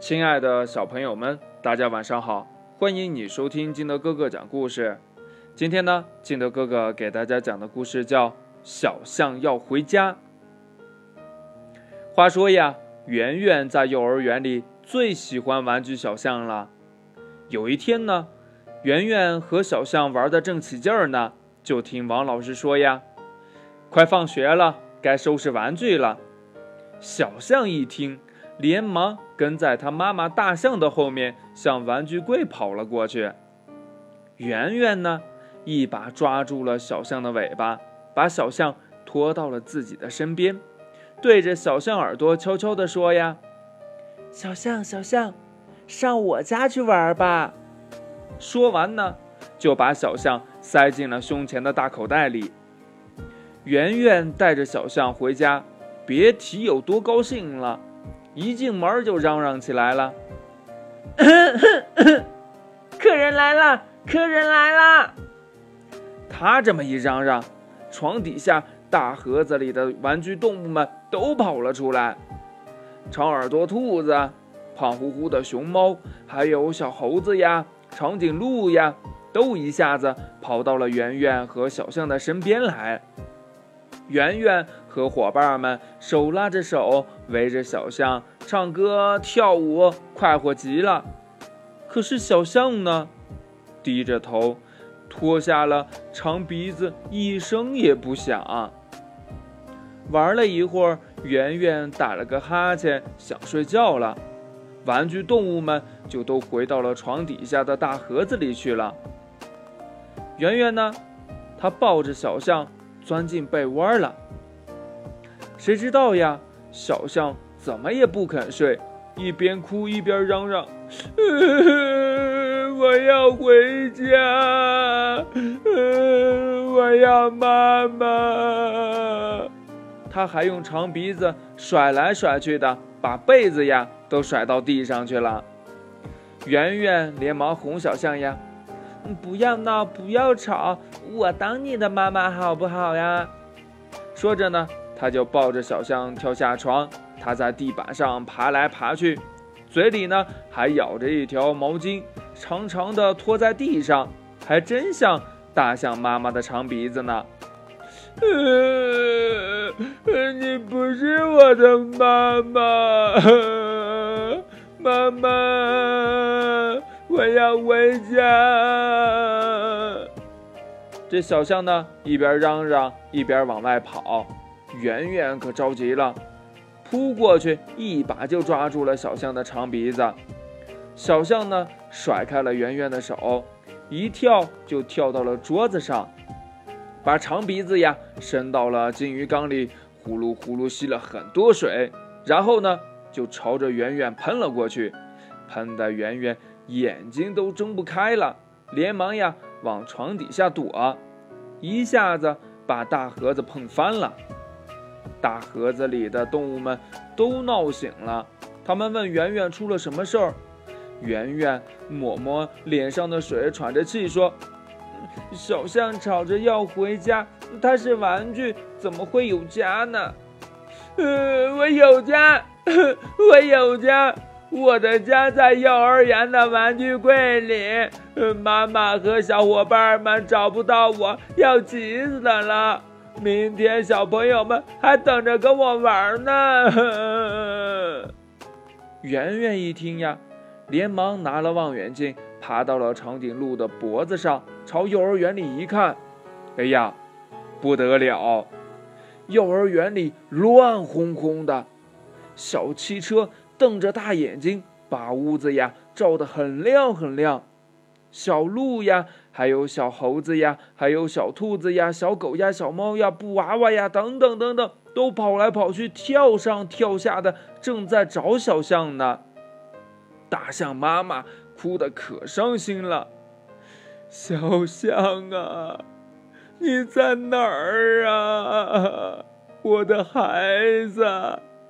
亲爱的小朋友们，大家晚上好！欢迎你收听金德哥哥讲故事。今天呢，金德哥哥给大家讲的故事叫《小象要回家》。话说呀，圆圆在幼儿园里最喜欢玩具小象了。有一天呢，圆圆和小象玩的正起劲儿呢，就听王老师说呀：“快放学了，该收拾玩具了。”小象一听。连忙跟在他妈妈大象的后面，向玩具柜跑了过去。圆圆呢，一把抓住了小象的尾巴，把小象拖到了自己的身边，对着小象耳朵悄悄地说：“呀，小象，小象，上我家去玩吧。”说完呢，就把小象塞进了胸前的大口袋里。圆圆带着小象回家，别提有多高兴了。一进门就嚷嚷起来了：“ 客人来了，客人来了！”他这么一嚷嚷，床底下大盒子里的玩具动物们都跑了出来。长耳朵兔子、胖乎乎的熊猫，还有小猴子呀、长颈鹿呀，都一下子跑到了圆圆和小象的身边来。圆圆和伙伴们手拉着手，围着小象唱歌跳舞，快活极了。可是小象呢，低着头，脱下了长鼻子，一声也不响。玩了一会儿，圆圆打了个哈欠，想睡觉了。玩具动物们就都回到了床底下的大盒子里去了。圆圆呢，她抱着小象。钻进被窝了，谁知道呀？小象怎么也不肯睡，一边哭一边嚷嚷：“我要回家，我要妈妈。”他还用长鼻子甩来甩去的，把被子呀都甩到地上去了。圆圆连忙哄小象呀。不要闹，不要吵，我当你的妈妈好不好呀？说着呢，他就抱着小象跳下床，他在地板上爬来爬去，嘴里呢还咬着一条毛巾，长长的拖在地上，还真像大象妈妈的长鼻子呢。呃，你不是我的妈妈，妈妈。我要回家。这小象呢，一边嚷嚷，一边往外跑。圆圆可着急了，扑过去，一把就抓住了小象的长鼻子。小象呢，甩开了圆圆的手，一跳就跳到了桌子上，把长鼻子呀伸到了金鱼缸里，呼噜呼噜吸了很多水，然后呢，就朝着圆圆喷了过去，喷的圆圆。眼睛都睁不开了，连忙呀往床底下躲，一下子把大盒子碰翻了。大盒子里的动物们都闹醒了，他们问圆圆出了什么事儿。圆圆抹抹脸上的水，喘着气说：“小象吵着要回家，它是玩具，怎么会有家呢？”“呃，我有家，我有家。”我的家在幼儿园的玩具柜里，妈妈和小伙伴们找不到我，要急死了。明天小朋友们还等着跟我玩呢。圆圆一听呀，连忙拿了望远镜，爬到了长颈鹿的脖子上，朝幼儿园里一看，哎呀，不得了！幼儿园里乱哄哄的，小汽车。瞪着大眼睛，把屋子呀照得很亮很亮。小鹿呀，还有小猴子呀，还有小兔子呀，小狗呀，小猫呀，布娃娃呀，等等等等，都跑来跑去，跳上跳下的，正在找小象呢。大象妈妈哭得可伤心了。小象啊，你在哪儿啊，我的孩子？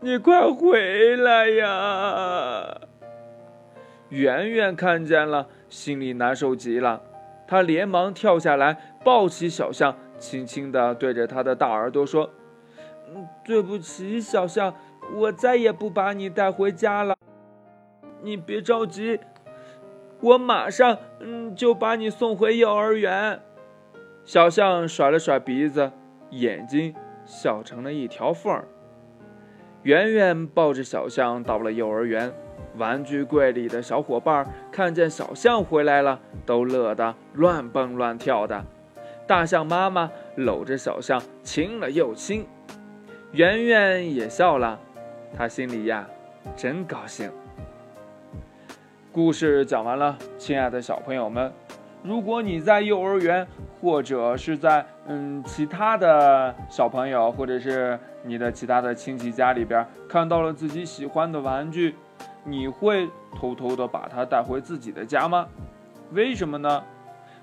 你快回来呀！圆圆看见了，心里难受极了。他连忙跳下来，抱起小象，轻轻地对着他的大耳朵说：“嗯对不起，小象，我再也不把你带回家了。”你别着急，我马上嗯就把你送回幼儿园。小象甩了甩鼻子，眼睛笑成了一条缝儿。圆圆抱着小象到了幼儿园，玩具柜里的小伙伴看见小象回来了，都乐得乱蹦乱跳的。大象妈妈搂着小象亲了又亲，圆圆也笑了，她心里呀真高兴。故事讲完了，亲爱的小朋友们。如果你在幼儿园，或者是在嗯其他的小朋友，或者是你的其他的亲戚家里边看到了自己喜欢的玩具，你会偷偷的把它带回自己的家吗？为什么呢？